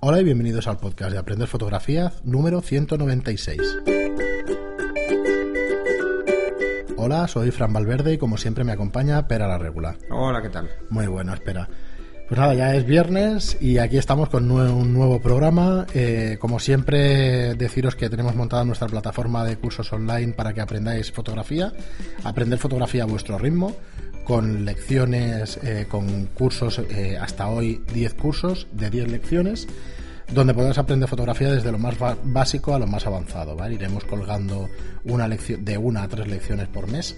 Hola y bienvenidos al podcast de Aprender Fotografía número 196. Hola, soy Fran Valverde y como siempre me acompaña Pera la Regula. Hola, ¿qué tal? Muy bueno, espera. Pues nada, ya es viernes y aquí estamos con un nuevo programa. Eh, como siempre, deciros que tenemos montada nuestra plataforma de cursos online para que aprendáis fotografía, aprender fotografía a vuestro ritmo, con lecciones, eh, con cursos, eh, hasta hoy 10 cursos de 10 lecciones, donde podrás aprender fotografía desde lo más básico a lo más avanzado. ¿vale? Iremos colgando una lección, de una a tres lecciones por mes.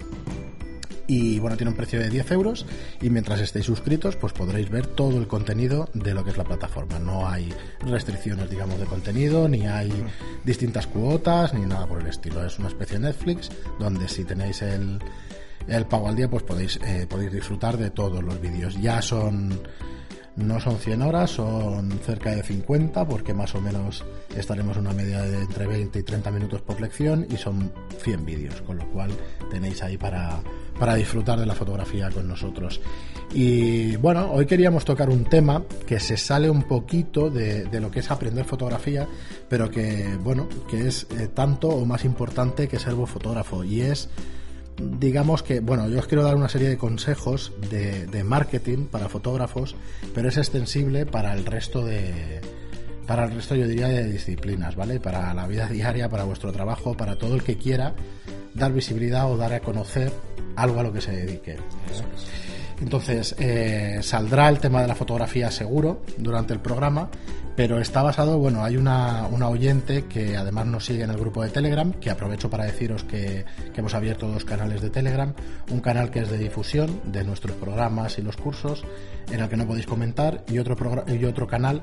Y bueno, tiene un precio de 10 euros y mientras estéis suscritos pues podréis ver todo el contenido de lo que es la plataforma. No hay restricciones, digamos, de contenido, ni hay distintas cuotas, ni nada por el estilo. Es una especie de Netflix donde si tenéis el, el pago al día, pues podéis, eh, podéis disfrutar de todos los vídeos. Ya son, no son 100 horas, son cerca de 50, porque más o menos estaremos una media de entre 20 y 30 minutos por lección y son 100 vídeos, con lo cual tenéis ahí para, para disfrutar de la fotografía con nosotros. Y bueno, hoy queríamos tocar un tema que se sale un poquito de, de lo que es aprender fotografía, pero que, bueno, que es eh, tanto o más importante que ser fotógrafo y es digamos que, bueno, yo os quiero dar una serie de consejos de, marketing para fotógrafos, pero es extensible para el resto de, para el resto yo diría de disciplinas, ¿vale? Para la vida diaria, para vuestro trabajo, para todo el que quiera dar visibilidad o dar a conocer algo a lo que se dedique. Entonces, eh, saldrá el tema de la fotografía seguro durante el programa, pero está basado, bueno, hay una, una, oyente que además nos sigue en el grupo de Telegram, que aprovecho para deciros que, hemos abierto dos canales de Telegram, un canal que es de difusión de nuestros programas y los cursos, en el que no podéis comentar, y otro, y otro canal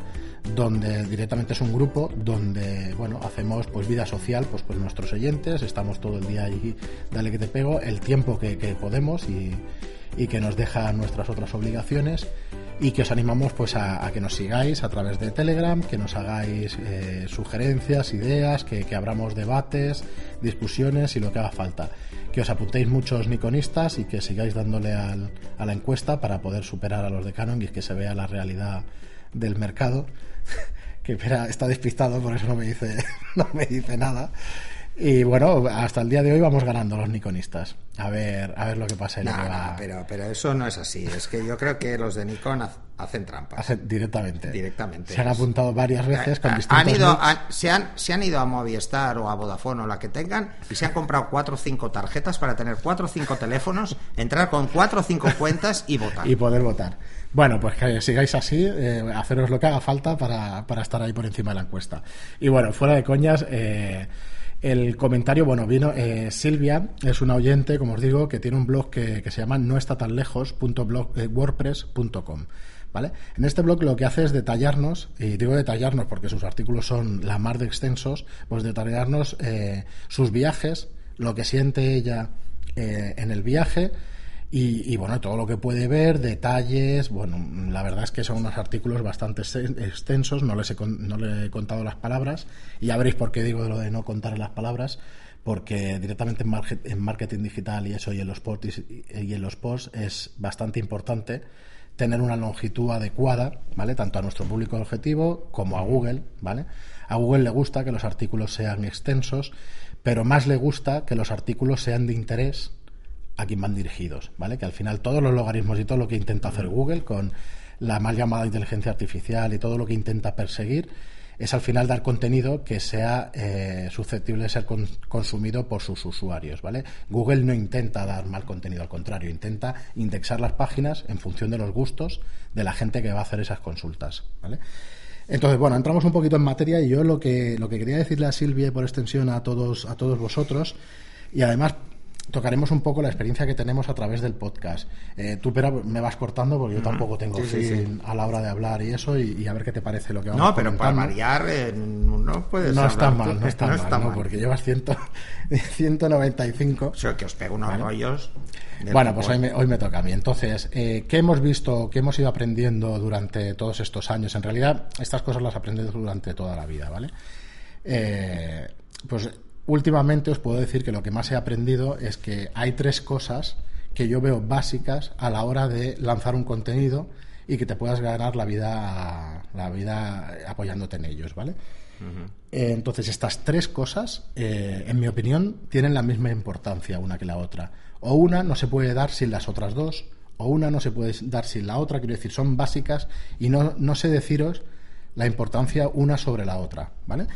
donde directamente es un grupo donde, bueno, hacemos pues vida social pues con nuestros oyentes, estamos todo el día allí, dale que te pego, el tiempo que, que podemos y y que nos deja nuestras otras obligaciones y que os animamos pues a, que nos sigáis a través de Telegram, que nos hagáis eh, sugerencias, ideas, que, abramos debates, discusiones y lo que haga falta. Que os apuntéis muchos niconistas y que sigáis dándole al, a la encuesta para poder superar a los de Canon y que se vea la realidad del mercado. que está despistado, por eso no me dice, no me dice nada. Y bueno, hasta el día de hoy vamos ganando los Nikonistas. A ver, a ver lo que pasa. pero, pero eso no es así. Es que yo creo que los de Nikon hacen trampas. Hacen directamente. Directamente. Se han apuntado varias veces con eh, distintos han ido, se, han, se han ido a Movistar o a Vodafone o la que tengan y se han comprado cuatro o cinco tarjetas para tener cuatro o cinco teléfonos, entrar con cuatro o cinco cuentas y votar. Y poder votar. Bueno, pues que sigáis así, eh, haceros lo que haga falta para, para, estar ahí por encima de la encuesta. Y bueno, fuera de coñas, eh, el comentario, bueno, vino eh, Silvia, es una oyente, como os digo, que tiene un blog que, se llama no está tan lejos.wordpress.com. ¿Vale? En este blog lo que hace es detallarnos, y digo detallarnos porque sus artículos son la mar de extensos, pues detallarnos eh, sus viajes, lo que siente ella eh, en el viaje, y, bueno, todo lo que puede ver, detalles, bueno, la verdad es que son unos artículos bastante extensos, no les he, no le he contado las palabras, y ya veréis por qué digo lo de no contar las palabras, porque directamente en, marketing digital y eso y en los posts y en los posts es bastante importante tener una longitud adecuada, ¿vale? Tanto a nuestro público objetivo como a Google, ¿vale? A Google le gusta que los artículos sean extensos, pero más le gusta que los artículos sean de interés a quién van dirigidos, ¿vale? Que al final todos los logaritmos y todo lo que intenta hacer Google con la mal llamada inteligencia artificial y todo lo que intenta perseguir es al final dar contenido que sea eh, susceptible de ser consumido por sus usuarios, ¿vale? Google no intenta dar mal contenido, al contrario, intenta indexar las páginas en función de los gustos de la gente que va a hacer esas consultas, ¿vale? Entonces, bueno, entramos un poquito en materia y yo lo que, lo que quería decirle a Silvia y por extensión a todos, a todos vosotros, y además tocaremos un poco la experiencia que tenemos a través del podcast. Eh, tú, pero me vas cortando porque yo tampoco tengo fin a la hora de hablar y eso, y, a ver qué te parece lo que vamos No, pero para variar, eh, no puedes No está mal, no está mal, porque llevas ciento, 195. O que os pego unos rollos. Bueno, pues hoy me, hoy me toca a mí. Entonces, eh, ¿qué hemos visto, qué hemos ido aprendiendo durante todos estos años? En realidad, estas cosas las aprendes durante toda la vida, ¿vale? Eh, pues últimamente os puedo decir que lo que más he aprendido es que hay tres cosas que yo veo básicas a la hora de lanzar un contenido y que te puedas ganar la vida la vida apoyándote en ellos, ¿vale? Eh, entonces, estas tres cosas, eh, en mi opinión, tienen la misma importancia una que la otra. O una no se puede dar sin las otras dos, o una no se puede dar sin la otra, quiero decir, son básicas y no, no sé deciros la importancia una sobre la otra, ¿vale?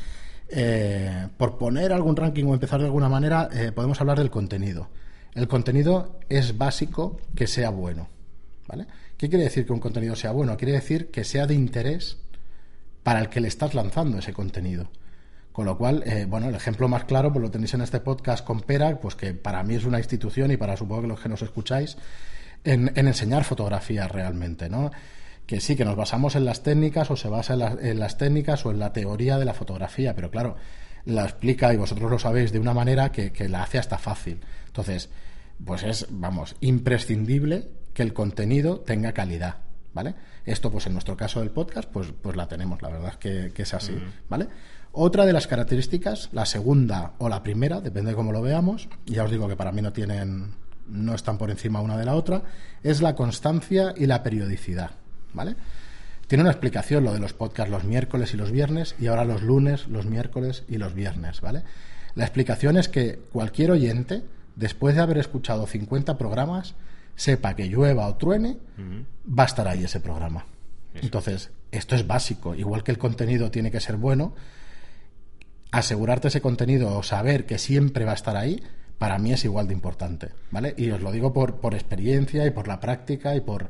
Eh, por poner algún ranking o empezar de alguna manera, podemos hablar del contenido. El contenido es básico que sea bueno, ¿vale? ¿Qué quiere decir que un contenido sea bueno? Quiere decir que sea de interés para el que le estás lanzando ese contenido. Con lo cual, eh, bueno, el ejemplo más claro, pues lo tenéis en este podcast con Pera, pues que para mí es una institución y para supongo que los que nos escucháis, en, enseñar fotografía realmente, ¿no? Que sí, que nos basamos en las técnicas o se basa en, las técnicas o en la teoría de la fotografía, pero claro, la explica y vosotros lo sabéis de una manera que, que la hace hasta fácil. Entonces, pues es, vamos, imprescindible que el contenido tenga calidad, ¿vale? Esto, pues en nuestro caso del podcast, pues, pues la tenemos, la verdad es que, es así, ¿vale? Otra de las características, la segunda o la primera, depende de cómo lo veamos, ya os digo que para mí no tienen, no están por encima una de la otra, es la constancia y la periodicidad, ¿vale? Tiene una explicación lo de los podcasts los miércoles y los viernes y ahora los lunes, los miércoles y los viernes, ¿vale? La explicación es que cualquier oyente, después de haber escuchado 50 programas, sepa que llueva o truene, va a estar ahí ese programa. Entonces, esto es básico. Igual que el contenido tiene que ser bueno, asegurarte ese contenido o saber que siempre va a estar ahí, para mí es igual de importante. ¿Vale? Y os lo digo por, por experiencia y por la práctica y por,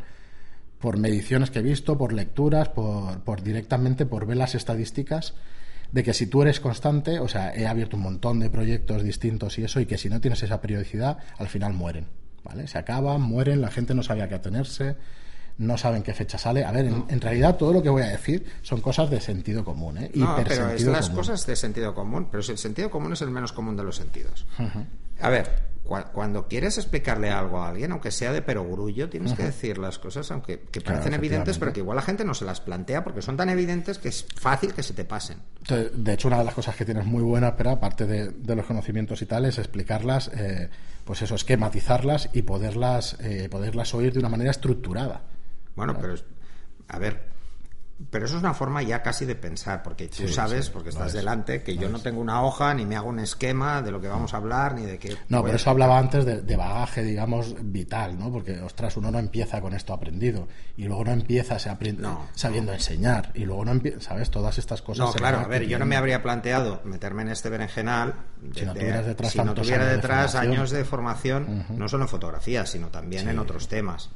por mediciones que he visto, por lecturas, por, por directamente por ver las estadísticas de que si tú eres constante, o sea, he abierto un montón de proyectos distintos y eso, y que si no tienes esa periodicidad, al final mueren. ¿vale? Se acaban, mueren, la gente no sabe a qué atenerse, no saben qué fecha sale. A ver, en, realidad todo lo que voy a decir son cosas de sentido común, ¿eh? No, pero es las cosas de sentido común, pero si el sentido común es el menos común de los sentidos. A ver, cuando quieres explicarle algo a alguien, aunque sea de perogrullo, tienes que decir las cosas, aunque que parecen evidentes, pero que igual la gente no se las plantea porque son tan evidentes que es fácil que se te pasen. De hecho, una de las cosas que tienes muy buena, pero aparte de, los conocimientos y tal, es explicarlas. Eh, pues eso, esquematizarlas y poderlas, eh, poderlas oír de una manera estructurada. Bueno, pero, a ver, pero eso es una forma ya casi de pensar, porque tú sabes, porque estás delante, que yo no tengo una hoja, ni me hago un esquema de lo que vamos a hablar, ni de qué. No, pero eso hablaba antes de, bagaje, digamos, vital, ¿no? Porque, ostras, uno no empieza con esto aprendido, y luego no empieza se aprende, sabiendo enseñar, y luego no empieza, ¿sabes? Todas estas cosas. No, claro, a ver, yo no me habría planteado meterme en este berenjenal si no detrás, si no tuviera detrás años de formación, no solo en fotografía, sino también en otros temas.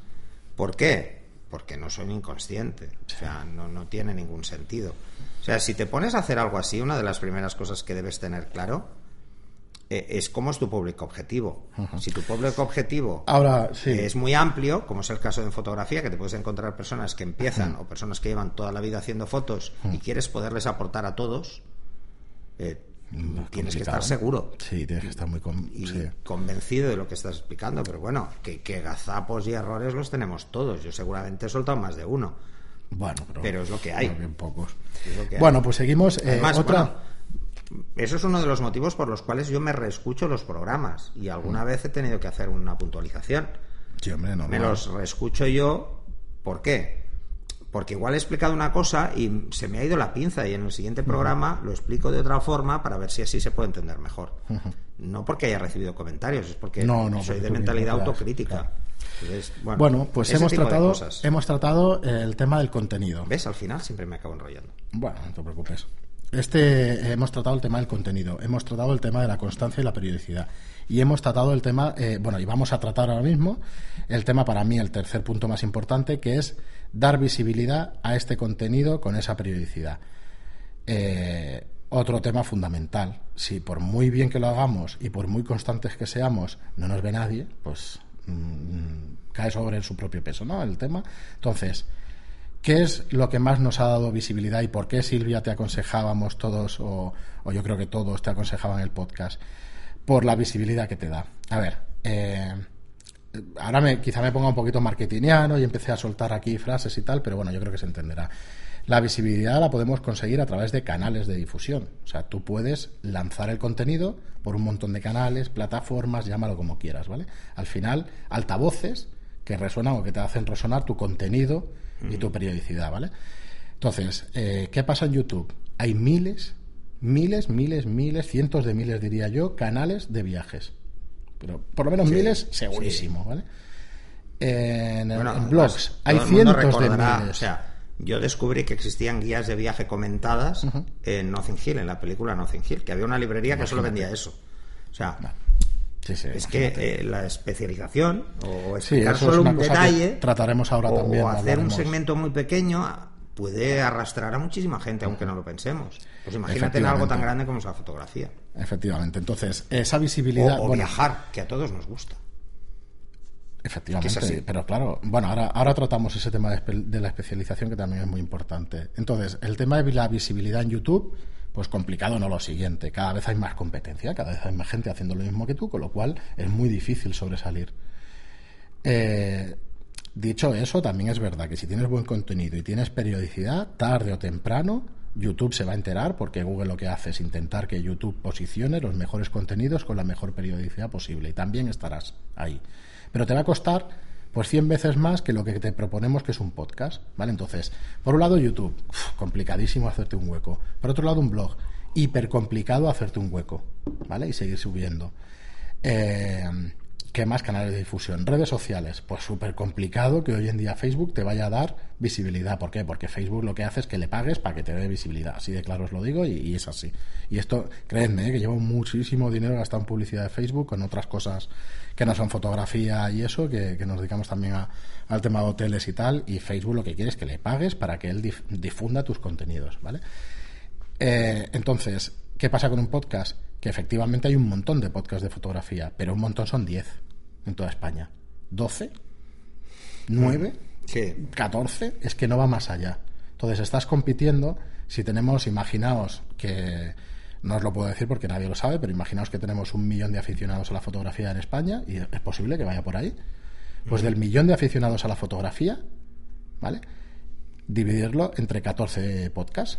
¿Por qué? Porque no soy inconsciente. O sea, no, no tiene ningún sentido. O sea, si te pones a hacer algo así, una de las primeras cosas que debes tener claro eh, es cómo es tu público objetivo. Si tu público objetivo Ahora, es muy amplio, como es el caso de fotografía, que te puedes encontrar personas que empiezan o personas que llevan toda la vida haciendo fotos y quieres poderles aportar a todos, eh, tienes que estar seguro. Sí, tienes que estar muy convencido de lo que estás explicando. Pero bueno, que, gazapos y errores los tenemos todos. Yo seguramente he soltado más de uno. Bueno, pero, es lo que hay. Bien pocos. bueno, pues seguimos. Eh, otra. eso es uno de los motivos por los cuales yo me reescucho los programas. Y alguna mm. vez he tenido que hacer una puntualización. me los reescucho yo. ¿Por qué? Porque igual he explicado una cosa y se me ha ido la pinza y en el siguiente programa lo explico de otra forma para ver si así se puede entender mejor. No porque haya recibido comentarios, es porque soy de mentalidad autocrítica. bueno, pues hemos tratado, hemos tratado el tema del contenido. ¿Ves? Al final siempre me acabo enrollando. Bueno, no te preocupes. Este hemos tratado el tema del contenido, hemos tratado el tema de la constancia y la periodicidad y hemos tratado el tema, eh, bueno, y vamos a tratar ahora mismo el tema para mí el tercer punto más importante que es dar visibilidad a este contenido con esa periodicidad. Eh, otro tema fundamental. Si por muy bien que lo hagamos y por muy constantes que seamos no nos ve nadie, pues mm, cae sobre su propio peso, ¿no? El tema. Entonces, ¿qué es lo que más nos ha dado visibilidad y por qué Silvia te aconsejábamos todos o, yo creo que todos te aconsejaban el podcast? Por la visibilidad que te da. A ver, eh, ahora me, quizá me ponga un poquito marketingiano y empecé a soltar aquí frases y tal, pero bueno, yo creo que se entenderá. La visibilidad la podemos conseguir a través de canales de difusión. O sea, tú puedes lanzar el contenido por un montón de canales, plataformas, llámalo como quieras, ¿vale? Al final, altavoces que resuenan o que te hacen resonar tu contenido y tu periodicidad, ¿vale? Entonces, eh, ¿qué pasa en YouTube? Hay miles, miles, miles, miles, cientos de miles, diría yo, canales de viajes. Pero por lo menos miles, segurísimo, ¿vale? En, blogs. hay cientos de miles. O sea, yo descubrí que existían guías de viaje comentadas en Nothing Hill, en la película Nothing Hill, que había una librería que solo vendía eso. O sea, es que eh, la especialización o explicar solo un detalle trataremos ahora también o hacer un segmento muy pequeño puede arrastrar a muchísima gente aunque no lo pensemos pues imagínate en algo tan grande como es la fotografía. Efectivamente. Entonces esa visibilidad o, viajar que a todos nos gusta. Efectivamente, pero claro, bueno, ahora, ahora tratamos ese tema de, la especialización que también es muy importante. Entonces, el tema de la visibilidad en YouTube, pues complicado no lo siguiente, cada vez hay más competencia, cada vez hay más gente haciendo lo mismo que tú, con lo cual es muy difícil sobresalir. Eh, dicho eso, también es verdad que si tienes buen contenido y tienes periodicidad, tarde o temprano, YouTube se va a enterar porque Google lo que hace es intentar que YouTube posicione los mejores contenidos con la mejor periodicidad posible y también estarás ahí. Pero te va a costar pues 100 veces más que lo que te proponemos que es un podcast, ¿vale? Entonces, por un lado YouTube, complicadísimo hacerte un hueco. Por otro lado un blog, hiper complicado hacerte un hueco, ¿vale? Y seguir subiendo. Eh, ¿Qué más canales de difusión? Redes sociales. Pues súper complicado que hoy en día Facebook te vaya a dar visibilidad. ¿Por qué? Porque Facebook lo que hace es que le pagues para que te dé visibilidad. Así de claro os lo digo y, es así. Y esto, créanme, ¿eh? que llevo muchísimo dinero gastado en publicidad de Facebook, con otras cosas que no son fotografía y eso, que, nos dedicamos también al tema de hoteles y tal. Y Facebook lo que quiere es que le pagues para que él difunda tus contenidos, ¿vale? Eh, entonces, ¿qué pasa con un podcast? Que efectivamente hay un montón de podcasts de fotografía, pero un montón son 10 en toda España. ¿12? ¿9? Sí. ¿14? Es que no va más allá. Entonces estás compitiendo, si tenemos, imaginaos que, no os lo puedo decir porque nadie lo sabe, pero imaginaos que tenemos un millón de aficionados a la fotografía en España, y es posible que vaya por ahí. Pues del millón de aficionados a la fotografía, ¿vale? Dividirlo entre 14 podcasts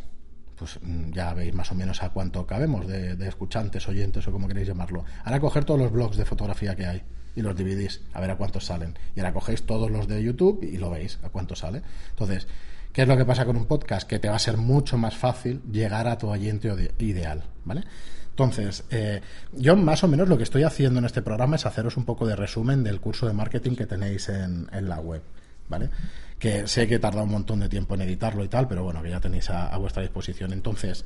pues mm, ya veis más o menos a cuánto cabemos de, de, escuchantes, oyentes o como queréis llamarlo. Ahora coger todos los blogs de fotografía que hay y los dividís a ver a cuántos salen. Y ahora cogéis todos los de YouTube y lo veis a cuánto sale. Entonces, ¿qué es lo que pasa con un podcast? Que te va a ser mucho más fácil llegar a tu oyente ideal, ¿vale? Entonces, eh, yo más o menos lo que estoy haciendo en este programa es haceros un poco de resumen del curso de marketing que tenéis en, la web, ¿vale? Que sé que tarda un montón de tiempo en editarlo y tal, pero bueno, que ya tenéis a vuestra disposición. Entonces,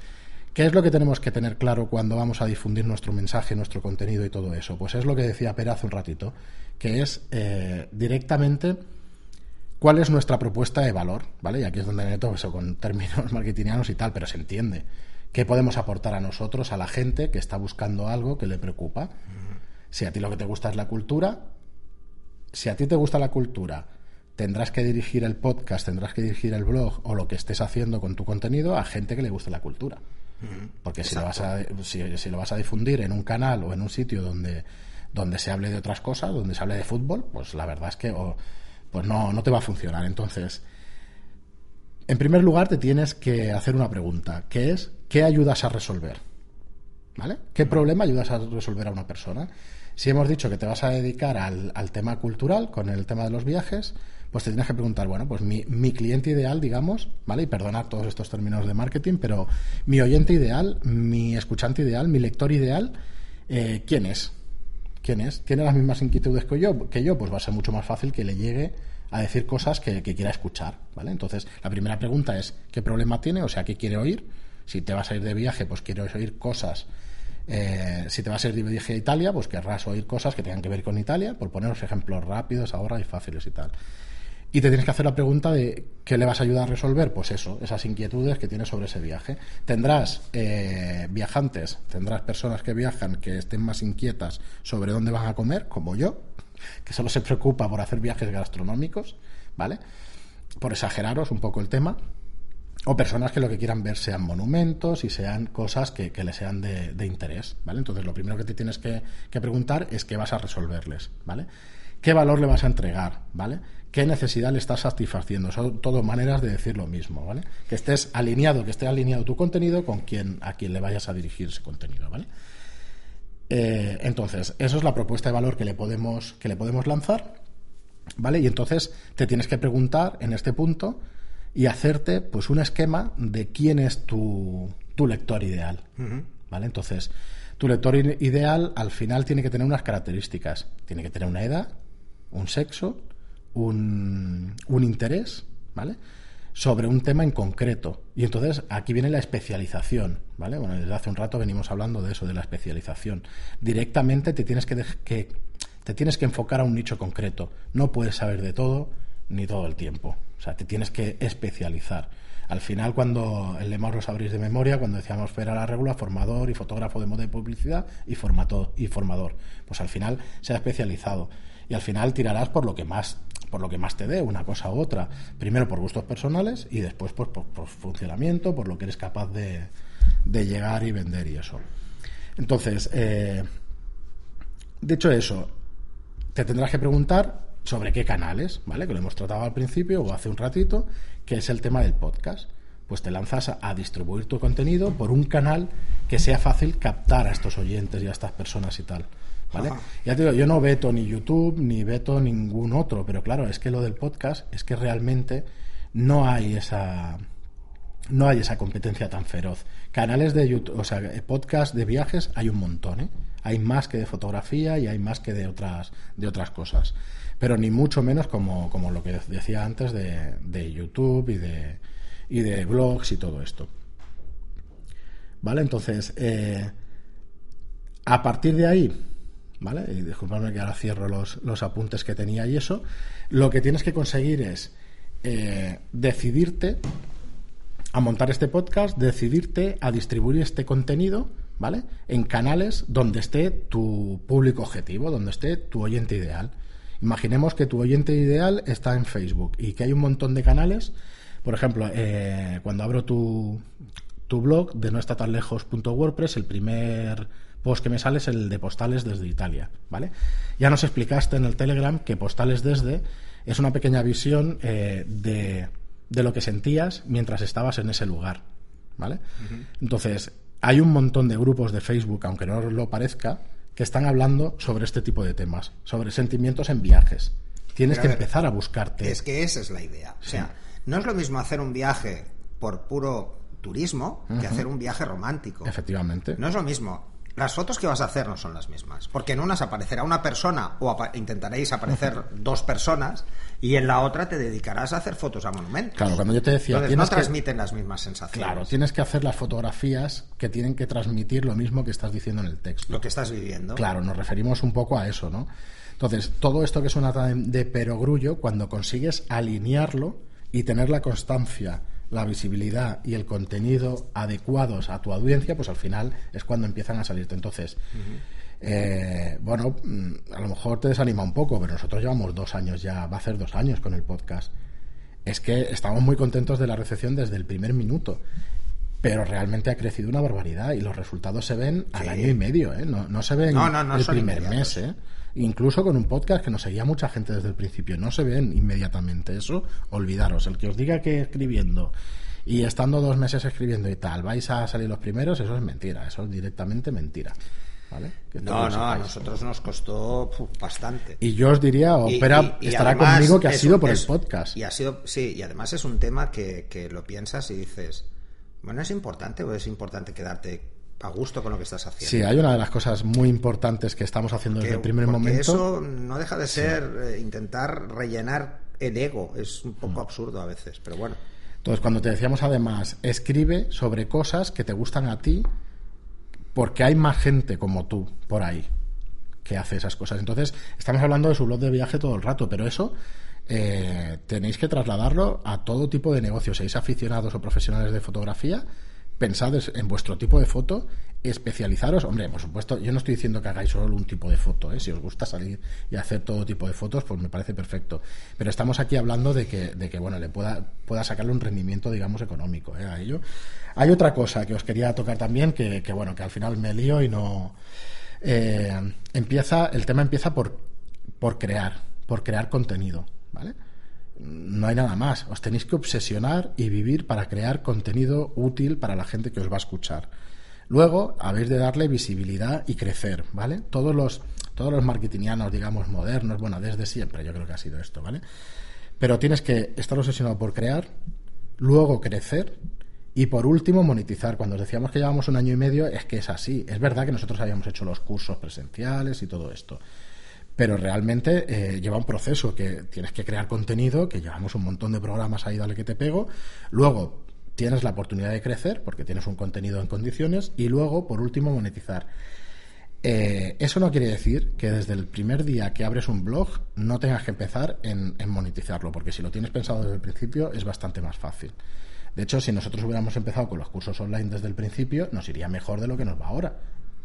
¿Qué es lo que tenemos que tener claro cuando vamos a difundir nuestro mensaje, nuestro contenido y todo eso? Pues es lo que decía Pera hace un ratito, que es eh, directamente cuál es nuestra propuesta de valor, ¿vale? Y aquí es donde me meto eso con términos marketingianos y tal, pero se entiende. ¿Qué podemos aportar a nosotros, a la gente que está buscando algo que le preocupa? Si a ti lo que te gusta es la cultura, si a ti te gusta la cultura, tendrás que dirigir el podcast, tendrás que dirigir el blog o lo que estés haciendo con tu contenido a gente que le guste la cultura. Porque si lo, vas a, si, lo vas a difundir en un canal o en un sitio donde, donde se hable de otras cosas, donde se hable de fútbol, pues la verdad es que pues no, no te va a funcionar. Entonces, en primer lugar, te tienes que hacer una pregunta, que es ¿qué ayudas a resolver? ¿Vale? ¿Qué problema ayudas a resolver a una persona? Si hemos dicho que te vas a dedicar al, tema cultural, con el tema de los viajes, pues te tienes que preguntar, bueno, pues mi, cliente ideal, digamos, ¿vale? Y perdonar todos estos términos de marketing, pero mi oyente ideal, mi escuchante ideal, mi lector ideal, eh, ¿quién es? ¿Quién es? ¿Tiene las mismas inquietudes que yo? Que yo, pues va a ser mucho más fácil que le llegue a decir cosas que, quiera escuchar, ¿vale? Entonces, la primera pregunta es, ¿qué problema tiene? O sea, ¿qué quiere oír? Si te vas a ir de viaje, pues quieres oír cosas eh, si te vas a ir de viaje a Italia, pues querrás oír cosas que tengan que ver con Italia, por poneros ejemplos rápidos ahora y fáciles y tal. Y te tienes que hacer la pregunta de qué le vas a ayudar a resolver, pues eso, esas inquietudes que tienes sobre ese viaje. Tendrás eh, viajantes, tendrás personas que viajan que estén más inquietas sobre dónde van a comer, como yo, que solo se preocupa por hacer viajes gastronómicos, ¿vale? Por exageraros un poco el tema. O personas que lo que quieran ver sean monumentos y sean cosas que, que les sean de, de, interés, ¿vale? Entonces lo primero que te tienes que, que preguntar es qué vas a resolverles, ¿vale? ¿Qué valor le vas a entregar, ¿vale? qué necesidad le estás satisfaciendo. Son todo maneras de decir lo mismo, ¿vale? Que estés alineado, que esté alineado tu contenido con quien a quien le vayas a dirigir ese contenido, ¿vale? Eh, entonces, eso es la propuesta de valor que le podemos, que le podemos lanzar, ¿vale? Y entonces te tienes que preguntar en este punto y hacerte pues un esquema de quién es tu, tu lector ideal. ¿Vale? Entonces, tu lector ideal al final tiene que tener unas características. Tiene que tener una edad, un sexo, un, un interés, ¿vale? sobre un tema en concreto. Y entonces aquí viene la especialización, ¿vale? Bueno, desde hace un rato venimos hablando de eso, de la especialización. Directamente te tienes que, que te tienes que enfocar a un nicho concreto. No puedes saber de todo ni todo el tiempo. O sea, te tienes que especializar. Al final, cuando el lema lo sabréis de memoria, cuando decíamos Fera la regula, formador y fotógrafo de moda y publicidad y, formato, y formador. Pues al final se ha especializado. Y al final tirarás por lo que más por lo que más te dé, una cosa u otra. Primero por gustos personales y después pues, por, funcionamiento, por lo que eres capaz de, de llegar y vender y eso. Entonces, eh, dicho eso, te tendrás que preguntar sobre qué canales, ¿vale? Que lo hemos tratado al principio o hace un ratito, que es el tema del podcast. Pues te lanzas a, distribuir tu contenido por un canal que sea fácil captar a estos oyentes y a estas personas y tal. ¿Vale? Ya te digo, yo no veto ni YouTube ni veto ningún otro, pero claro, es que lo del podcast es que realmente no hay esa no hay esa competencia tan feroz. Canales de YouTube, o sea, podcast de viajes hay un montón, ¿eh? Hay más que de fotografía y hay más que de otras de otras cosas pero ni mucho menos como, como lo que decía antes de, de, YouTube y de, y de blogs y todo esto. ¿Vale? Entonces, eh, a partir de ahí, ¿vale? Y disculpadme que ahora cierro los, los, apuntes que tenía y eso, lo que tienes que conseguir es eh, decidirte a montar este podcast, decidirte a distribuir este contenido, ¿vale? En canales donde esté tu público objetivo, donde esté tu oyente ideal. Imaginemos que tu oyente ideal está en Facebook y que hay un montón de canales. Por ejemplo, eh, cuando abro tu, tu blog de no está tan lejos.wordpress, el primer post que me sale es el de postales desde Italia, ¿vale? Ya nos explicaste en el Telegram que postales desde es una pequeña visión eh, de, de, lo que sentías mientras estabas en ese lugar, ¿vale? Entonces, hay un montón de grupos de Facebook, aunque no lo parezca, que están hablando sobre este tipo de temas, sobre sentimientos en viajes. Tienes que empezar a buscarte. Es que esa es la idea. O sea, no es lo mismo hacer un viaje por puro turismo que hacer un viaje romántico. Efectivamente. No es lo mismo las fotos que vas a hacer no son las mismas, porque en unas aparecerá una persona o intentaréis aparecer dos personas y en la otra te dedicarás a hacer fotos a monumentos. Claro, cuando yo te decía, Entonces, no transmiten las mismas sensaciones. Claro, tienes que hacer las fotografías que tienen que transmitir lo mismo que estás diciendo en el texto. Lo que estás viviendo. Claro, nos referimos un poco a eso, ¿no? Entonces, todo esto que suena de perogrullo, cuando consigues alinearlo y tener la constancia la visibilidad y el contenido adecuados a tu audiencia, pues al final es cuando empiezan a salirte. Entonces, eh, bueno, mm, a lo mejor te desanima un poco, pero nosotros llevamos dos años ya, va a ser dos años con el podcast. Es que estamos muy contentos de la recepción desde el primer minuto pero realmente ha crecido una barbaridad y los resultados se ven al año y medio, ¿eh? no, no se ven el primer mes. ¿eh? Incluso con un podcast que nos seguía mucha gente desde el principio, no se ven inmediatamente eso, olvidaros, el que os diga que escribiendo y estando dos meses escribiendo y tal, vais a salir los primeros, eso es mentira, eso es directamente mentira. ¿Vale? no, no, a nosotros nos costó bastante. Y yo os diría, Opera estará conmigo que ha sido por el podcast. Y ha sido, sí, y además es un tema que, que lo piensas y dices, bueno, ¿es importante o es importante quedarte a gusto con lo que estás haciendo. Sí, hay una de las cosas muy importantes que estamos haciendo desde el primer momento. Eso no deja de ser eh, intentar rellenar el ego. Es un poco mm. absurdo a veces, pero bueno. Entonces, cuando te decíamos además, escribe sobre cosas que te gustan a ti, porque hay más gente como tú por ahí que hace esas cosas. Entonces, estamos hablando de su blog de viaje todo el rato, pero eso eh, tenéis que trasladarlo a todo tipo de negocios. Seáis aficionados o profesionales de fotografía, pensad en vuestro tipo de foto, especializaros. Hombre, por supuesto, yo no estoy diciendo que hagáis solo un tipo de foto, ¿eh? si os gusta salir y hacer todo tipo de fotos, pues me parece perfecto. Pero estamos aquí hablando de que, de que bueno, le pueda, pueda sacarle un rendimiento, digamos, económico ¿eh? a ello. Hay otra cosa que os quería tocar también, que, bueno, que al final me lío y no. Eh, empieza, el tema empieza por, por crear, por crear contenido, ¿vale? No hay nada más. Os tenéis que obsesionar y vivir para crear contenido útil para la gente que os va a escuchar. Luego, habéis de darle visibilidad y crecer, ¿vale? Todos los, todos los marketingianos, digamos, modernos, bueno, desde siempre yo creo que ha sido esto, ¿vale? Pero tienes que estar obsesionado por crear, luego crecer y por último monetizar. Cuando decíamos que llevamos un año y medio, es que es así. Es verdad que nosotros habíamos hecho los cursos presenciales y todo esto. Pero realmente eh, lleva un proceso que tienes que crear contenido, que llevamos un montón de programas ahí, dale que te pego. Luego tienes la oportunidad de crecer porque tienes un contenido en condiciones y luego, por último, monetizar. Eh, eso no quiere decir que desde el primer día que abres un blog no tengas que empezar en, monetizarlo, porque si lo tienes pensado desde el principio es bastante más fácil. De hecho, si nosotros hubiéramos empezado con los cursos online desde el principio, nos iría mejor de lo que nos va ahora.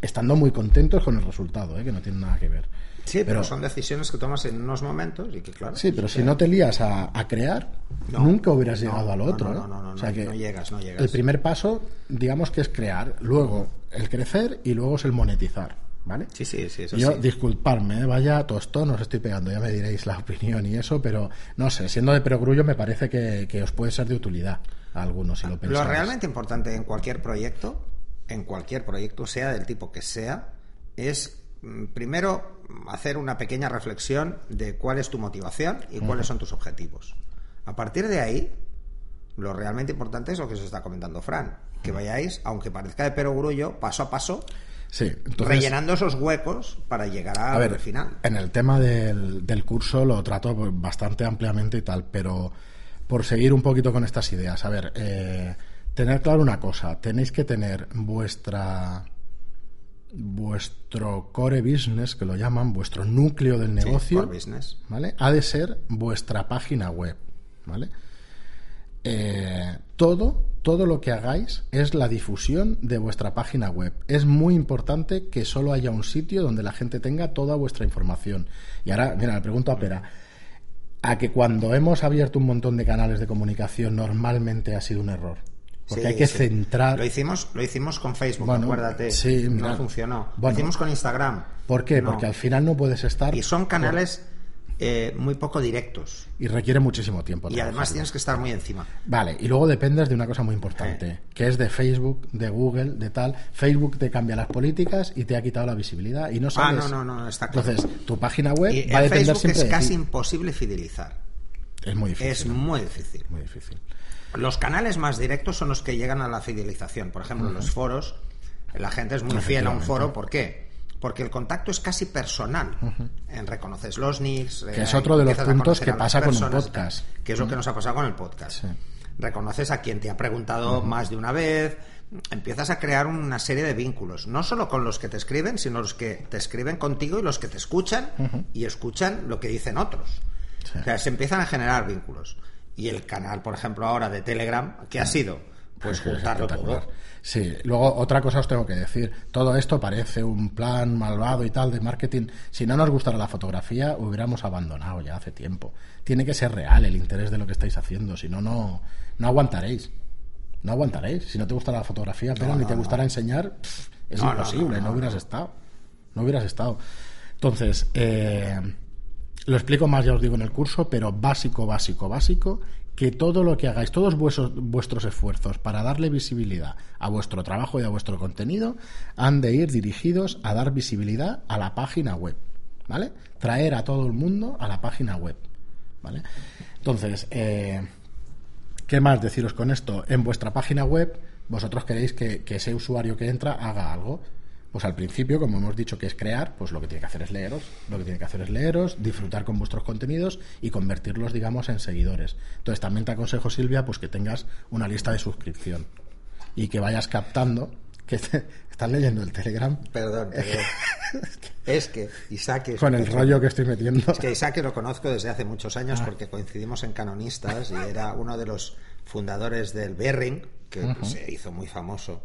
Estando muy contentos con el resultado, ¿eh? que no tiene nada que ver. Sí, pero, son decisiones que tomas en unos momentos y que, claro. Sí, pero si no te lías a, crear, nunca hubieras llegado al otro. No, no, no, o sea que no llegas, no llegas. El primer paso, digamos que es crear, luego el crecer y luego es el monetizar. ¿vale? Sí, sí, sí. Yo, disculparme, ¿eh? vaya tostón, os estoy pegando, ya me diréis la opinión y eso, pero no sé, siendo de perogrullo me parece que, os puede ser de utilidad a algunos si lo pensáis. Lo realmente importante en cualquier proyecto, en cualquier proyecto, sea del tipo que sea, es mm, primero hacer una pequeña reflexión de cuál es tu motivación y cuáles son tus objetivos. A partir de ahí, lo realmente importante es lo que se está comentando Fran, que vayáis, aunque parezca de perogrullo, paso a paso Sí, rellenando esos huecos para llegar a, al final. En el tema del, del curso lo trato bastante ampliamente y tal, pero por seguir un poquito con estas ideas, a ver, eh, tener claro una cosa, tenéis que tener vuestra vuestro core business, que lo llaman, vuestro núcleo del negocio, business. ¿vale? Ha de ser vuestra página web, ¿vale? Eh, todo, todo lo que hagáis es la difusión de vuestra página web. Es muy importante que solo haya un sitio donde la gente tenga toda vuestra información. Y ahora, mira, le pregunto a Pera, a que cuando hemos abierto un montón de canales de comunicación normalmente ha sido un error. Porque hay que centrar. Lo hicimos, lo hicimos con Facebook, acuérdate. Sí, no funcionó. lo hicimos con Instagram. ¿Por qué? Porque al final no puedes estar. Y son canales. Eh, muy poco directos. Y requiere muchísimo tiempo. Y además tienes que estar muy encima. Vale, y luego dependes de una cosa muy importante, que es de Facebook, de Google, de tal. Facebook te cambia las políticas y te ha quitado la visibilidad y no sabes. Ah, no, no, no, está claro. Entonces, tu página web va a depender Facebook es casi imposible fidelizar. Es muy difícil. Es muy difícil. Muy difícil. Los canales más directos son los que llegan a la fidelización. Por ejemplo, los foros. La gente es muy fiel a un foro. ¿Por qué? porque el contacto es casi personal. En reconoces los nicks. Que es otro de los puntos que pasa con un podcast. Que es lo que nos ha pasado con el podcast. Reconoces a quien te ha preguntado más de una vez. Empiezas a crear una serie de vínculos, no solo con los que te escriben, sino los que te escriben contigo y los que te escuchan y escuchan lo que dicen otros. O sea, se empiezan a generar vínculos. Y el canal, por ejemplo, ahora de Telegram, ¿qué ha sido? Pues juntarlo todo. Sí, luego otra cosa os tengo que decir. Todo esto parece un plan malvado y tal de marketing. Si no nos gustara la fotografía, hubiéramos abandonado ya hace tiempo. Tiene que ser real el interés de lo que estáis haciendo, si no, no, no aguantaréis. No aguantaréis. Si no te gusta la fotografía, pero ni te gustará enseñar, es imposible, no, hubieras estado. No hubieras estado. Entonces, eh, lo explico más, ya os digo, en el curso, pero básico, básico, básico que todo lo que hagáis, todos vuestros, vuestros esfuerzos para darle visibilidad a vuestro trabajo y a vuestro contenido han de ir dirigidos a dar visibilidad a la página web, ¿vale? Traer a todo el mundo a la página web, ¿vale? Entonces, eh, ¿qué más deciros con esto? En vuestra página web, vosotros queréis que ese usuario que entra haga algo. Pues al principio, como hemos dicho que es crear, pues lo que tiene que hacer es leeros, lo que tiene que hacer es leeros, disfrutar con vuestros contenidos y convertirlos, digamos, en seguidores. Entonces también te aconsejo, Silvia, pues que tengas una lista de suscripción y que vayas captando que estás leyendo el Telegram. Perdón, perdón. es que Isaac con el rollo que estoy metiendo. Es que Isaac lo conozco desde hace muchos años ah. porque coincidimos en Canonistas y era uno de los fundadores del Bering que se hizo muy famoso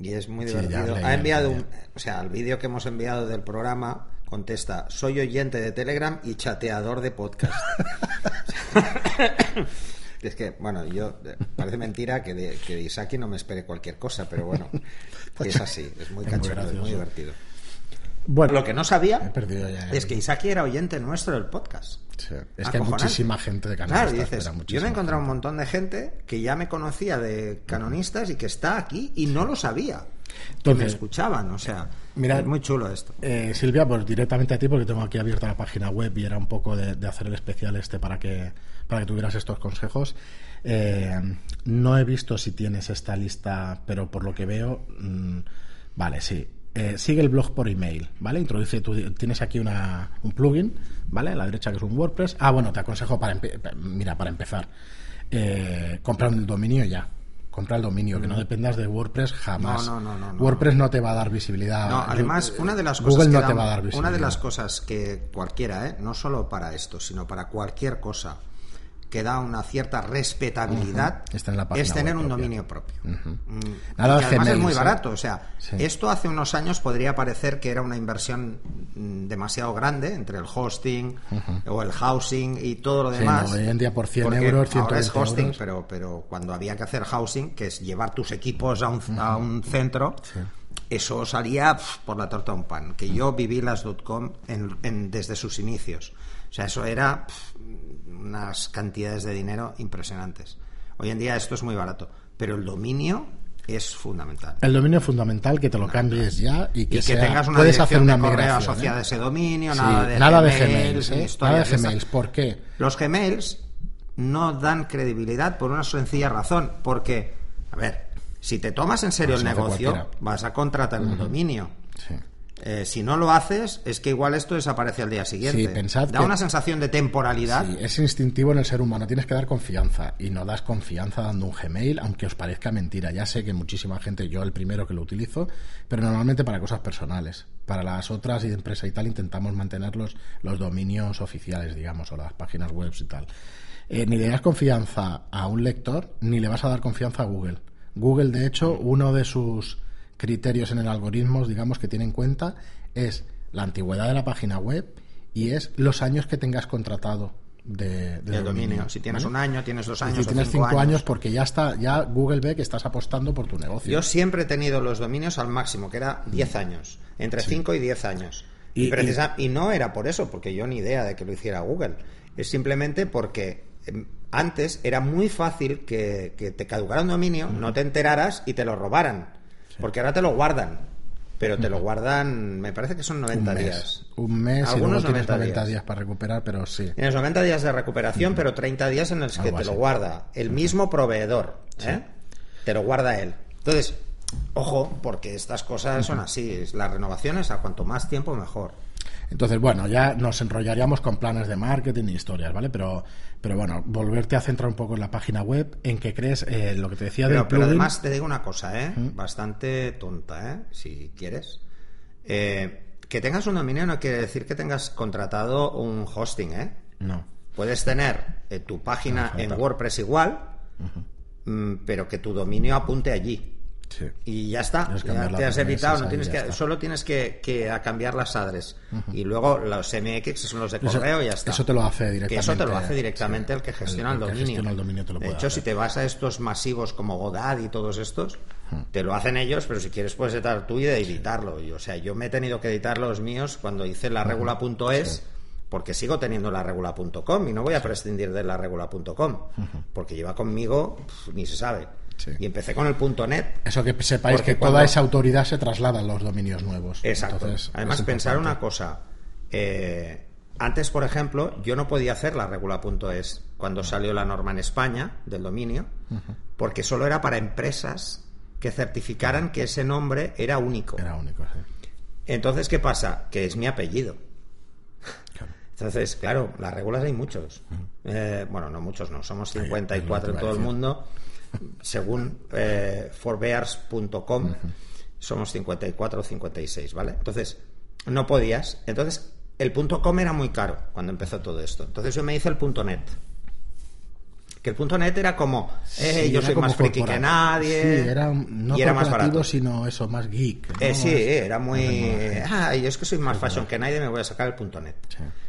y es muy divertido. ha enviado un, o sea, el vídeo que hemos enviado del programa contesta, soy oyente de Telegram y chateador de podcast. es que, bueno, yo parece mentira que de, que Isaki no me espere cualquier cosa, pero bueno, es así, es muy cachondo, es muy divertido. Bueno, lo que no sabía es que Isaki era oyente nuestro del podcast. Es que hay muchísima gente de canonistas. Claro, yo me he encontrado un montón de gente que ya me conocía de canonistas y que está aquí y no lo sabía. me escuchaban, o sea, mira, es muy chulo esto. Eh, Silvia, pues directamente a ti, porque tengo aquí abierta la página web y era un poco de, hacer el especial este para que, para que tuvieras estos consejos. Eh, no he visto si tienes esta lista, pero por lo que veo, mm, vale, sí. Eh, sigue el blog por email, ¿vale? Introduce, tú tienes aquí una, un plugin, ¿vale? A la derecha que es un WordPress. Ah, bueno, te aconsejo para, mira, para empezar, eh, comprar el dominio ya, compra el dominio, que no dependas de WordPress jamás. No, no, no, WordPress no te va a dar visibilidad. No, además, una de las cosas Google no te va a dar visibilidad. Una de las cosas que cualquiera, ¿eh? no solo para esto, sino para cualquier cosa, que da una cierta respetabilidad es tener un dominio propio. Mm. además es muy barato. O sea, esto hace unos años podría parecer que era una inversión mm, demasiado grande entre el hosting o el housing y todo lo demás. hoy en día por 100 euros, es hosting, Pero, pero cuando había que hacer housing, que es llevar tus equipos a un, a un centro, eso salía por la torta un pan. Que yo viví las .com en, desde sus inicios. O sea, eso era unas cantidades de dinero impresionantes. Hoy en día esto es muy barato, pero el dominio es fundamental. El dominio es fundamental, que te lo cambies ya y que, tengas una puedes hacer una de correo asociada a ese dominio, nada de nada de Gmails, ¿eh? nada de Gmails. ¿Por qué? Los Gmails no dan credibilidad por una sencilla razón, porque, a ver, si te tomas en serio el negocio, vas a contratar un dominio. Sí. Eh, si no lo haces, es que igual esto desaparece al día siguiente. da una sensación de temporalidad. Sí, es instintivo en el ser humano. Tienes que dar confianza. Y no das confianza dando un Gmail, aunque os parezca mentira. Ya sé que muchísima gente, yo el primero que lo utilizo, pero normalmente para cosas personales. Para las otras y de empresa y tal, intentamos mantener los, dominios oficiales, digamos, o las páginas web y tal. Eh, ni le das confianza a un lector, ni le vas a dar confianza a Google. Google, de hecho, uno de sus criterios en el algoritmo, digamos, que tiene en cuenta es la antigüedad de la página web y es los años que tengas contratado de, dominio. Si tienes un año, tienes dos años. Si tienes cinco, años. porque ya está, ya Google ve que estás apostando por tu negocio. Yo siempre he tenido los dominios al máximo, que era 10 años, entre 5 y 10 años. Y, y, no era por eso, porque yo ni idea de que lo hiciera Google. Es simplemente porque em, antes era muy fácil que, te caducara un dominio, no te enteraras y te lo robaran. Porque ahora te lo guardan. Pero te lo guardan, me parece que son 90 días. Un mes Algunos y 90, días. para recuperar, pero sí. Tienes 90 días de recuperación, pero 30 días en los que te lo guarda el mismo proveedor. ¿eh? Te lo guarda él. Entonces, ojo, porque estas cosas son así. Las renovaciones, a cuanto más tiempo, mejor. Entonces, bueno, ya nos enrollaríamos con planes de marketing y historias, ¿vale? Pero, pero bueno, volverte a centrar un poco en la página web, en que crees eh, lo que te decía del plugin... Pero además te digo una cosa, ¿eh? Bastante tonta, ¿eh? Si quieres. Eh, que tengas un dominio no quiere decir que tengas contratado un hosting, ¿eh? No. Puedes tener tu página en WordPress igual, mm, pero que tu dominio apunte allí. Y ya está, ya te has evitado, no tienes que, solo tienes que, cambiar las adres. Y luego los MX son los de correo y ya está. Eso te lo hace directamente. eso te lo hace directamente el que gestiona el, dominio. de hecho, si te vas a estos masivos como Godad y todos estos, te lo hacen ellos, pero si quieres puedes editar tú y editarlo. Y, o sea, yo me he tenido que editar los míos cuando hice la regula.es. porque sigo teniendo la regula.com y no voy a prescindir de la regula.com, porque lleva conmigo, ni se sabe. Y empecé con el punto .net. Eso que sepáis que toda esa autoridad se traslada a los dominios nuevos. Exacto. Además, pensar una cosa. Eh, antes, por ejemplo, yo no podía hacer la regula.es cuando salió la norma en España del dominio, porque solo era para empresas que certificaran que ese nombre era único. Era único, sí. Entonces, ¿qué pasa? Que es mi apellido. Entonces, claro, las regulas hay muchos. Eh, bueno, no muchos, no. Somos 54 en todo el mundo según eh, forbears.com, somos 54 o 56, ¿vale? Entonces, no podías. Entonces, el punto .com era muy caro cuando empezó todo esto. Entonces yo me hice el punto .net. Que el punto .net era como, eh, yo soy más friki que nadie. era no y era más barato. sino eso, más geek. Eh, sí, era muy... Ah, yo es que soy más fashion que nadie, me voy a sacar el punto .net.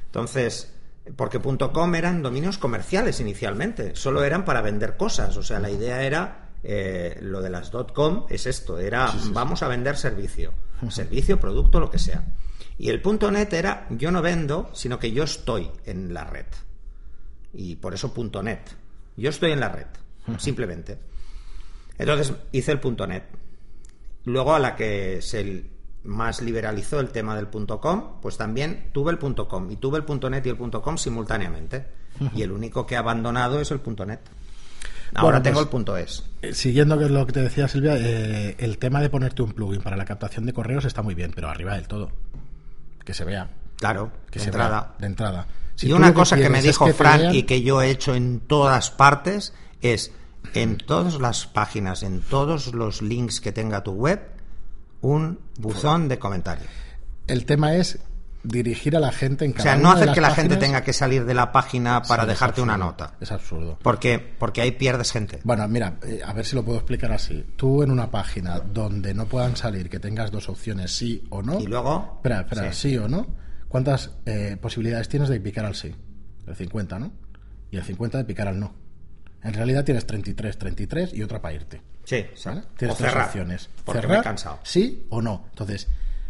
Entonces porque .com eran dominios comerciales inicialmente, solo eran para vender cosas, o sea, la idea era eh, lo de las .com es esto, era vamos a vender servicio, servicio, producto, lo que sea. Y el .net era yo no vendo, sino que yo estoy en la red. Y por eso .net. Yo estoy en la red, simplemente. Entonces hice el .net. Luego a la que se más liberalizó el tema del .com, pues también tuve el .com y tuve el .net y el .com simultáneamente. Y el único que ha abandonado es el .net. Ahora tengo pues, el punto es. Eh, siguiendo lo que te decía Silvia, eh, el tema de ponerte un plugin para la captación de correos está muy bien, pero arriba del todo. Que se vea. Claro, que de se entrada. Vea, de entrada. y una cosa que me dijo Frank y que yo he hecho en todas partes es en todas las páginas, en todos los links que tenga tu web, un buzón de comentarios. El tema es dirigir a la gente en cada O sea, no hacer que la gente tenga que salir de la página para dejarte una nota. Es absurdo. Porque, porque ahí pierdes gente. Bueno, mira, eh, a ver si lo puedo explicar así. Tú en una página donde no puedan salir, que tengas dos opciones, sí o no. Y luego. Espera, espera, sí, o no. ¿Cuántas eh, posibilidades tienes de picar al sí? El 50, ¿no? Y el 50 de picar al no. En realidad tienes 33, 33 y otra para irte. Sí, ¿vale? Tienes tres opciones. Porque cerrar, me he cansado. Sí o no. Entonces,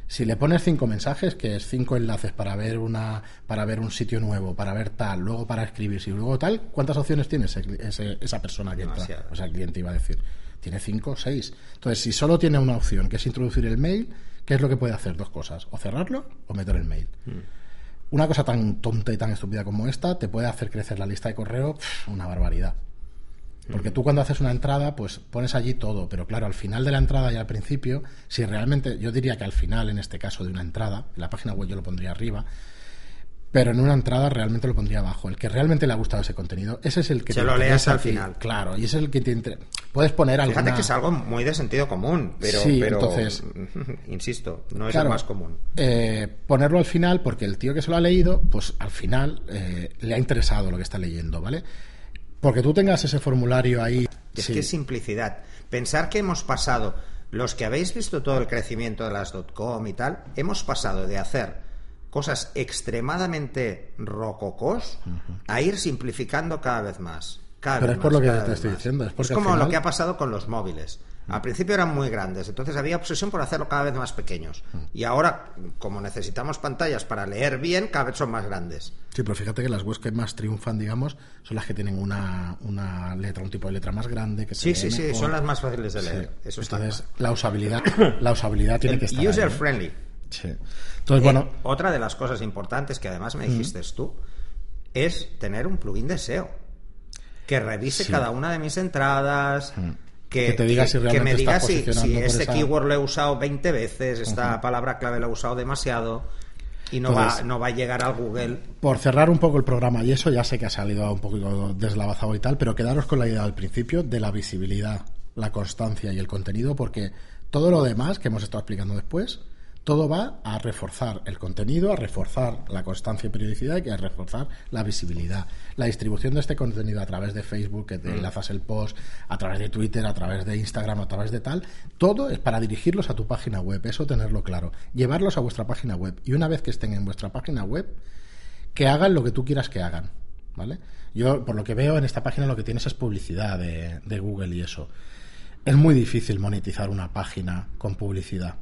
si le pones cinco mensajes, que es cinco enlaces para ver una, para ver un sitio nuevo, para ver tal, luego para escribir, y luego tal, ¿cuántas opciones tiene esa persona que entra? O sea, el cliente iba a decir. Tiene cinco o seis. Entonces, si solo tiene una opción, que es introducir el mail, ¿qué es lo que puede hacer? Dos cosas. O cerrarlo o meter el mail. Mm. Una cosa tan tonta y tan estúpida como esta te puede hacer crecer la lista de correo una barbaridad. Porque tú cuando haces una entrada, pues pones allí todo, pero claro, al final de la entrada y al principio, si realmente, yo diría que al final, en este caso de una entrada, en la página web yo lo pondría arriba, pero en una entrada realmente lo pondría abajo. El que realmente le ha gustado ese contenido, ese es el que se lo leas al final. Claro, y ese es el que te puedes poner algo. Fíjate que es algo muy de sentido común, pero, sí, entonces, insisto, no es lo más común. Eh, ponerlo al final, porque el tío que se lo ha leído, pues al final eh, le ha interesado lo que está leyendo, ¿vale? Porque tú tengas ese formulario ahí. Es que simplicidad. Pensar que hemos pasado, los que habéis visto todo el crecimiento de las .com y tal, hemos pasado de hacer cosas extremadamente rococos a ir simplificando cada vez más. Pero es por lo que te estoy diciendo. Es, como lo que ha pasado con los móviles. Al principio eran muy grandes, entonces había obsesión por hacerlo cada vez más pequeños. Y ahora, como necesitamos pantallas para leer bien, cada vez son más grandes. Sí, pero fíjate que las webs que más triunfan, digamos, son las que tienen una, una letra, un tipo de letra más grande. Que sí, sí, sí, son las más fáciles de leer. Eso entonces, la usabilidad, la usabilidad tiene que estar. User friendly. Sí. Entonces, bueno. Eh, otra de las cosas importantes que además me dijiste tú es tener un plugin de SEO que revise cada una de mis entradas, que, te diga si realmente me diga si, si este keyword lo he usado 20 veces, esta palabra clave lo he usado demasiado y no, va, no va a llegar al Google. Por cerrar un poco el programa, y eso ya sé que ha salido un poquito deslavazado y tal, pero quedaros con la idea al principio de la visibilidad, la constancia y el contenido, porque todo lo demás que hemos estado explicando después todo va a reforzar el contenido, a reforzar la constancia y periodicidad y a reforzar la visibilidad. La distribución de este contenido a través de Facebook, que te mm. enlazas el post, a través de Twitter, a través de Instagram, a través de tal, todo es para dirigirlos a tu página web, eso tenerlo claro. Llevarlos a vuestra página web y una vez que estén en vuestra página web, que hagan lo que tú quieras que hagan. ¿Vale? Yo, por lo que veo en esta página, lo que tienes es publicidad de, de Google y eso. Es muy difícil monetizar una página con publicidad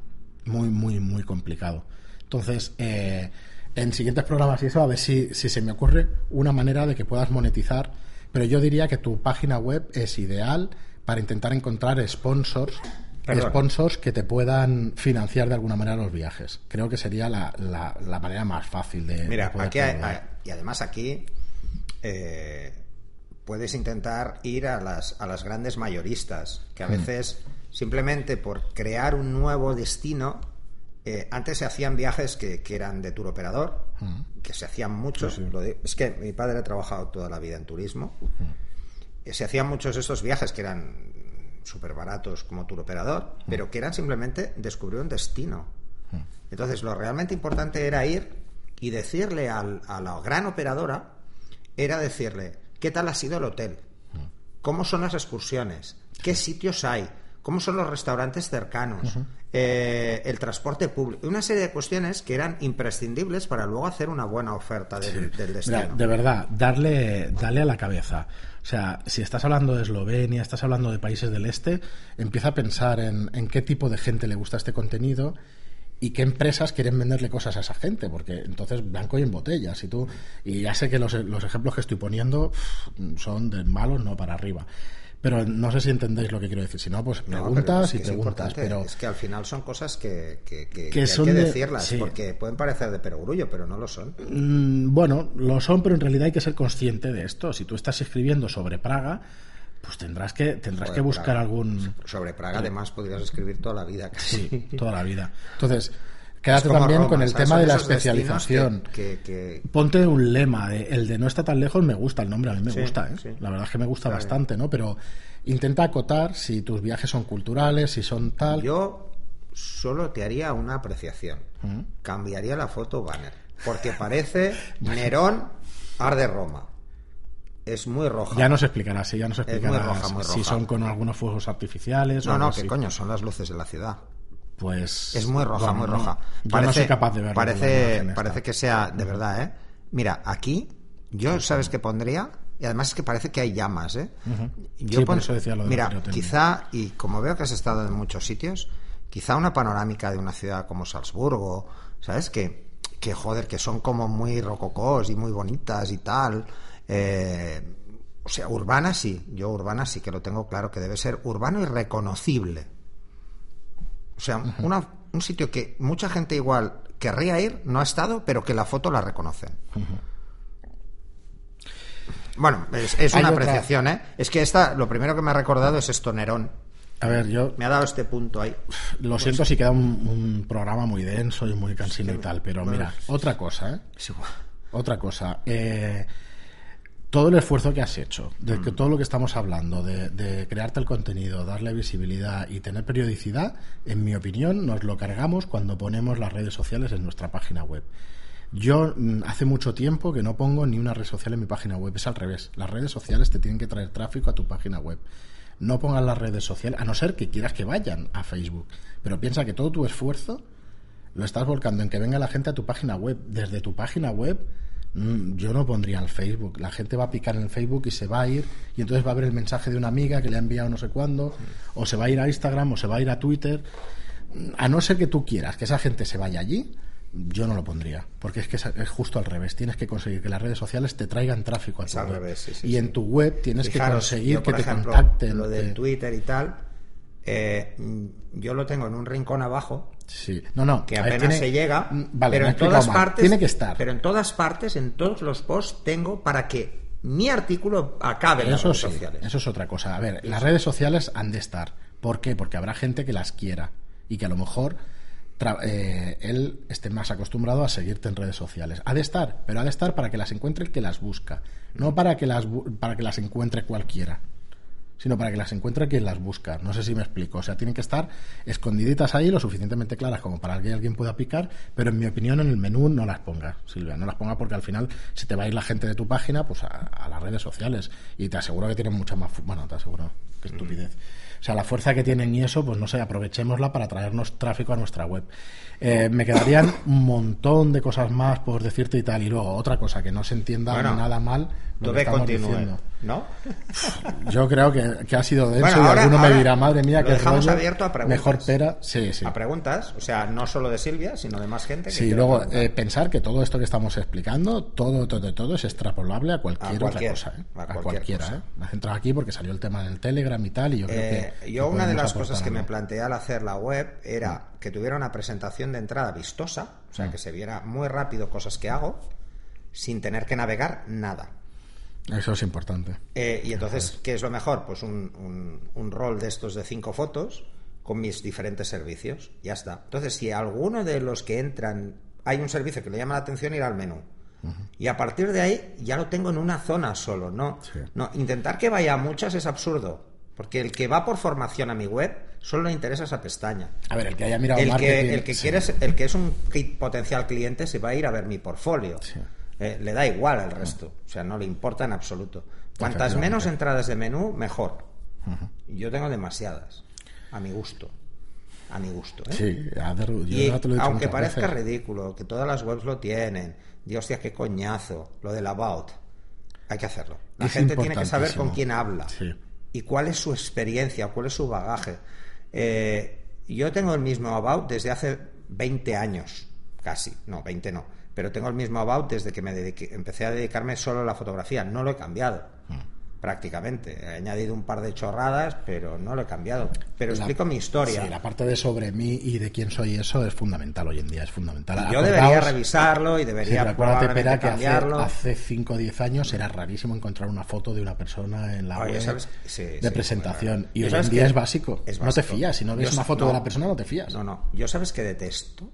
muy, muy, muy complicado. Entonces, eh, en siguientes programas y eso, a ver si, si se me ocurre una manera de que puedas monetizar, pero yo diría que tu página web es ideal para intentar encontrar sponsors sponsors que te puedan financiar de alguna manera los viajes. Creo que sería la, la, manera más fácil de. Mira, aquí y además aquí eh, puedes intentar ir a las, a las grandes mayoristas, que a hmm. veces simplemente por crear un nuevo destino. Eh, antes se hacían viajes que, eran de tour operador, que se hacían muchos. es que mi padre ha trabajado toda la vida en turismo. Se hacían muchos de esos viajes que eran súper baratos como tour operador, pero que eran simplemente descubrir un destino. Entonces, lo realmente importante era ir y decirle a la gran operadora, era decirle, ¿qué tal ha sido el hotel? ¿Cómo son las excursiones? ¿Qué sitios hay? Cómo son los restaurantes cercanos, eh, el transporte público, una serie de cuestiones que eran imprescindibles para luego hacer una buena oferta del, destino. de verdad, darle, darle a la cabeza. O sea, si estás hablando de Eslovenia, estás hablando de países del este, empieza a pensar en, en qué tipo de gente le gusta este contenido y qué empresas quieren venderle cosas a esa gente, porque entonces blanco y en botellas. Y tú, y ya sé que los, los ejemplos que estoy poniendo son de malos, no para arriba. Pero no sé si entendéis lo que quiero decir. Si no, pues preguntas y preguntas. Pero es que al final son cosas que, que, que, hay que decirlas, porque pueden parecer de perogrullo, pero no lo son. Mm, bueno, lo son, pero en realidad hay que ser consciente de esto. Si tú estás escribiendo sobre Praga, pues tendrás que tendrás que buscar algún sobre Praga además podrías escribir toda la vida casi. sí toda la vida entonces Quédate también con el tema de la especialización. Ponte un lema, el de no está tan lejos me gusta, el nombre a mí me gusta, ¿eh? la verdad es que me gusta bastante, ¿no? Pero intenta acotar si tus viajes son culturales, si son tal. Yo solo te haría una apreciación. ¿Mm? Cambiaría la foto banner, porque parece Nerón arde Roma. Es muy roja. Ya nos explicarás, sí, ya nos explicarás si son con algunos fuegos artificiales. No, no, que coño, son las luces de la ciudad pues es muy roja, muy roja. parece, no soy capaz de verlo. Parece, parece que sea de verdad, ¿eh? Mira, aquí yo sabes que pondría y además es que parece que hay llamas, ¿eh? Yo por eso decía lo de Mira, quizá y como veo que has estado en muchos sitios, quizá una panorámica de una ciudad como Salzburgo, ¿sabes? Que que joder, que son como muy rococós y muy bonitas y tal. Eh, o sea, urbana sí, yo urbana sí que lo tengo claro que debe ser urbano y reconocible. O sea, un sitio que mucha gente igual querría ir, no ha estado, pero que la foto la reconocen. Bueno, es, una apreciación, ¿eh? Es que esta, lo primero que me ha recordado es esto, Nerón. A ver, yo... Me ha dado este punto ahí. Lo siento si queda un, programa muy denso y muy cansino y tal, pero mira, otra cosa, ¿eh? Otra cosa. Eh, todo el esfuerzo que has hecho, de que mm. todo lo que estamos hablando, de, crearte el contenido, darle visibilidad y tener periodicidad, en mi opinión, nos lo cargamos cuando ponemos las redes sociales en nuestra página web. Yo mm, hace mucho tiempo que no pongo ni una red social en mi página web, es al revés. Las redes sociales te tienen que traer tráfico a tu página web. No pongas las redes sociales, a no ser que quieras que vayan a Facebook. Pero piensa que todo tu esfuerzo lo estás volcando en que venga la gente a tu página web. Desde tu página web yo no pondría el Facebook. La gente va a picar en el Facebook y se va a ir y entonces va a ver el mensaje de una amiga que le ha enviado no sé cuándo, o se va a ir a Instagram o se va a ir a Twitter. A no ser que tú quieras que esa gente se vaya allí, yo no lo pondría, porque es que es justo al revés. Tienes que conseguir que las redes sociales te traigan tráfico a tu web. y en tu web tienes que conseguir que te contacten. Lo del Twitter y tal, eh, yo lo tengo en un rincón abajo. Sí, no, no. Que apenas se llega. Mm, pero en todas partes. Tiene que estar. Pero en todas partes, en todos los posts, tengo para que mi artículo acabe en las redes sociales. Eso es otra cosa. A ver, las redes sociales han de estar. ¿Por qué? Porque habrá gente que las quiera y que a lo mejor eh, él esté más acostumbrado a seguirte en redes sociales. Ha de estar, pero ha de estar para que las encuentre el que las busca, no para que las, para que las encuentre cualquiera sino para que las encuentre quien las busca. No sé si me explico. O sea, tienen que estar escondiditas ahí, lo suficientemente claras como para que alguien pueda picar, pero en mi opinión en el menú no las ponga, Silvia. No las ponga porque al final se te va a ir la gente de tu página pues a, las redes sociales y te aseguro que tienen mucha más... Bueno, te aseguro. Qué estupidez. O sea, la fuerza que tienen y eso, pues no sé, aprovechémosla para traernos tráfico a nuestra web. Eh, me quedarían un montón de cosas más por decirte y tal. Y luego, otra cosa, que no se entienda nada mal lo que estamos diciendo. ¿No? Yo creo que, ha sido de eso y alguno me dirá, madre mía, que dejamos abierto a preguntas. Mejor pera. Sí, sí. A preguntas, o sea, no solo de Silvia, sino de más gente. sí, luego eh, pensar que todo esto que estamos explicando, todo, todo, todo es extrapolable a cualquier, otra cosa. ¿eh? A, cualquiera. ¿eh? Me he centrado aquí porque salió el tema del Telegram y tal, y yo creo que. Eh, yo, una de las cosas que me planteé al hacer la web era que tuviera una presentación de entrada vistosa, o sea, mm. que se viera muy rápido cosas que hago, sin tener que navegar nada. Eso es importante. Eh, y entonces, ¿qué es lo mejor? Pues un, un, rol de estos de cinco fotos con mis diferentes servicios. Ya está. Entonces, si alguno de los que entran hay un servicio que le llama la atención, ir al menú. Y a partir de ahí ya lo tengo en una zona solo, ¿no? No, intentar que vaya a muchas es absurdo. Porque el que va por formación a mi web solo le interesa esa pestaña. A ver, el que haya mirado el que, el que quiere, el que es un potencial cliente se va a ir a ver mi portfolio. Sí. Eh, le da igual al resto, o sea, no le importa en absoluto. Cuantas menos entradas de menú, mejor. Yo tengo demasiadas, a mi gusto. A mi gusto. ¿eh? Sí, aunque parezca ridículo, que todas las webs lo tienen, Dios, hostia, qué coñazo, lo del about, hay que hacerlo. La gente tiene que saber con quién habla y cuál es su experiencia, cuál es su bagaje. Eh, yo tengo el mismo about desde hace 20 años, casi, no, 20 no pero tengo el mismo about desde que me empecé a dedicarme solo a la fotografía. No lo he cambiado. Mm. prácticamente. He añadido un par de chorradas, pero no lo he cambiado. Pero explico mi historia. Sí, la parte de sobre mí y de quién soy eso es fundamental hoy en día, es fundamental. yo debería revisarlo y debería sí, que cambiarlo. hace 5 o 10 años era rarísimo encontrar una foto de una persona en la web de presentación. y hoy en día es básico. No te fías, si no ves una foto de la persona no te fías. No, no. Yo sabes que detesto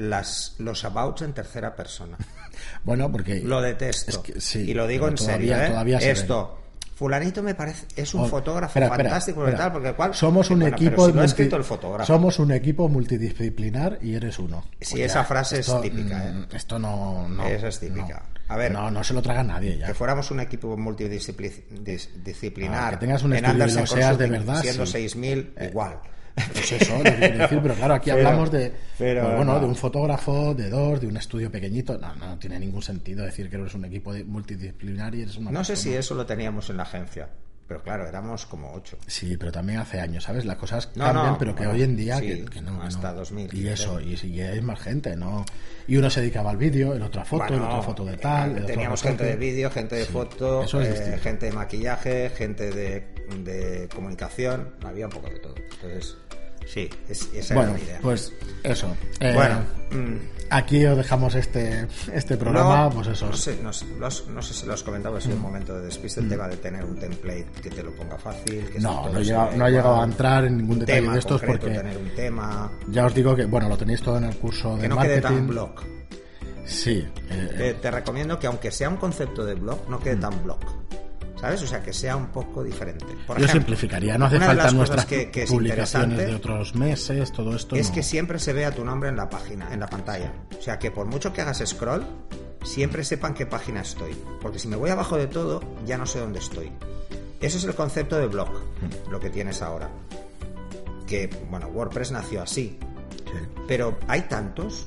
las, los abouts en tercera persona. bueno, porque... Lo detesto. y lo digo en serio. ¿eh? Esto... Fulanito me parece es un oh, fotógrafo fantástico porque cual, somos un equipo el fotógrafo. somos un equipo multidisciplinar y eres uno. Sí, esa frase es típica, ¿eh? Mm, esto no, no esa es típica. A ver, no, no se lo traga nadie ya. Que fuéramos un equipo multidisciplinar, que tengas un estudio y lo seas de verdad, siendo 6000 eh, igual. Pues eso, decir, pero claro, aquí hablamos de, pues bueno, de un fotógrafo, de dos, de un estudio pequeñito. No, no tiene ningún sentido decir que eres un equipo multidisciplinar y eres una. No sé si eso lo teníamos en la agencia. Pero claro, éramos como ocho. Sí, pero también hace años, ¿sabes? Las cosas cambian, pero que hoy en día que, no. Hasta 2000. Y eso, y, y, hay más gente, ¿no? Y uno se dedicaba al vídeo, el otro a foto, el otro foto de tal. El teníamos gente de vídeo, gente de foto, eh, gente de maquillaje, gente de, de comunicación. Había un poco de todo. Entonces. Sí, esa bueno, la idea. Pues eso. Eh, bueno, mm. aquí os dejamos este, este programa. pues eso. No sé, no, sé si lo has comentado, sido un mm. momento de despiste el mm. tema de tener un template que te lo ponga fácil. no, no, no ha llegado a entrar en ningún detalle de estos porque. Tener un tema. Ya os digo que, bueno, lo tenéis todo en el curso de que no marketing. quede tan blog. Sí. Eh, te, recomiendo que, aunque sea un concepto de blog, no quede tan blog. ¿Sabes? O sea, que sea un poco diferente. Yo simplificaría, no hace falta nuestras que, publicaciones de otros meses, todo esto. Es que siempre se vea tu nombre en la página, en la pantalla. O sea, que por mucho que hagas scroll, siempre sepan qué página estoy. Porque si me voy abajo de todo, ya no sé dónde estoy. Ese es el concepto de blog, lo que tienes ahora. Que, bueno, WordPress nació así. Pero hay tantos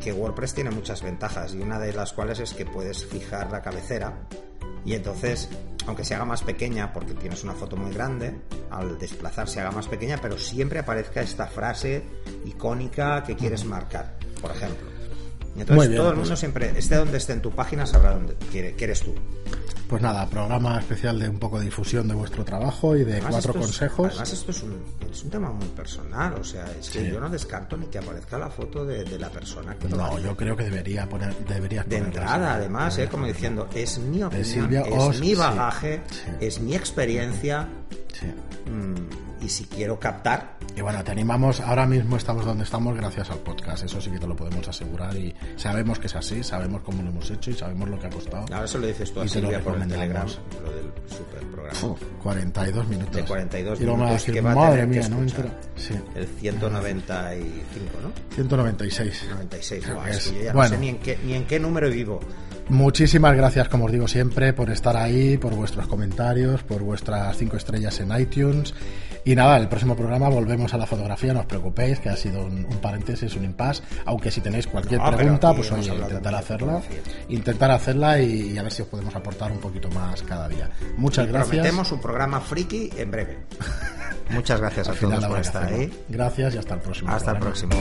que WordPress tiene muchas ventajas y una de las cuales es que puedes fijar la cabecera y entonces, aunque se haga más pequeña, porque tienes una foto muy grande, al desplazar se haga más pequeña, pero siempre aparezca esta frase icónica que quieres marcar, por ejemplo. Entonces todo el mundo siempre, esté donde esté en tu página, sabrá dónde quiere, que eres tú. Pues nada, programa especial de un poco de difusión de vuestro trabajo y de cuatro consejos. además, esto es un, es un, tema muy personal, o sea, es que yo no descarto ni que aparezca la foto de, la persona que No, yo creo que debería poner, debería De entrada, además, eh, como diciendo, es mi opinión, es mi bagaje, es mi experiencia. Mm, y si quiero captar. Y bueno, te animamos, ahora mismo estamos donde estamos gracias al podcast, eso sí que te lo podemos asegurar y sabemos que es así, sabemos cómo lo hemos hecho y sabemos lo que ha costado. Ahora se lo dices tú a Silvia por el Telegram, lo del super programa. 42 minutos. De 42 y minutos. que va madre mía, ¿no? Sí. El 195, ¿no? 196. 96, no, es. que yo ya no sé ni en, qué, ni en qué número vivo. Muchísimas gracias, como os digo siempre, por estar ahí, por vuestros comentarios, por vuestras cinco estrellas en iTunes. Y nada, el próximo programa volvemos a la fotografía, no os preocupéis, que ha sido un, paréntesis, un impasse. Aunque si tenéis cualquier pregunta, pues oye, intentar hacerla, intentar hacerla y, a ver si os podemos aportar un poquito más cada día. Muchas gracias. Prometemos un programa friki en breve. Muchas gracias a todos por estar ahí. Gracias y hasta el próximo. Hasta el próximo.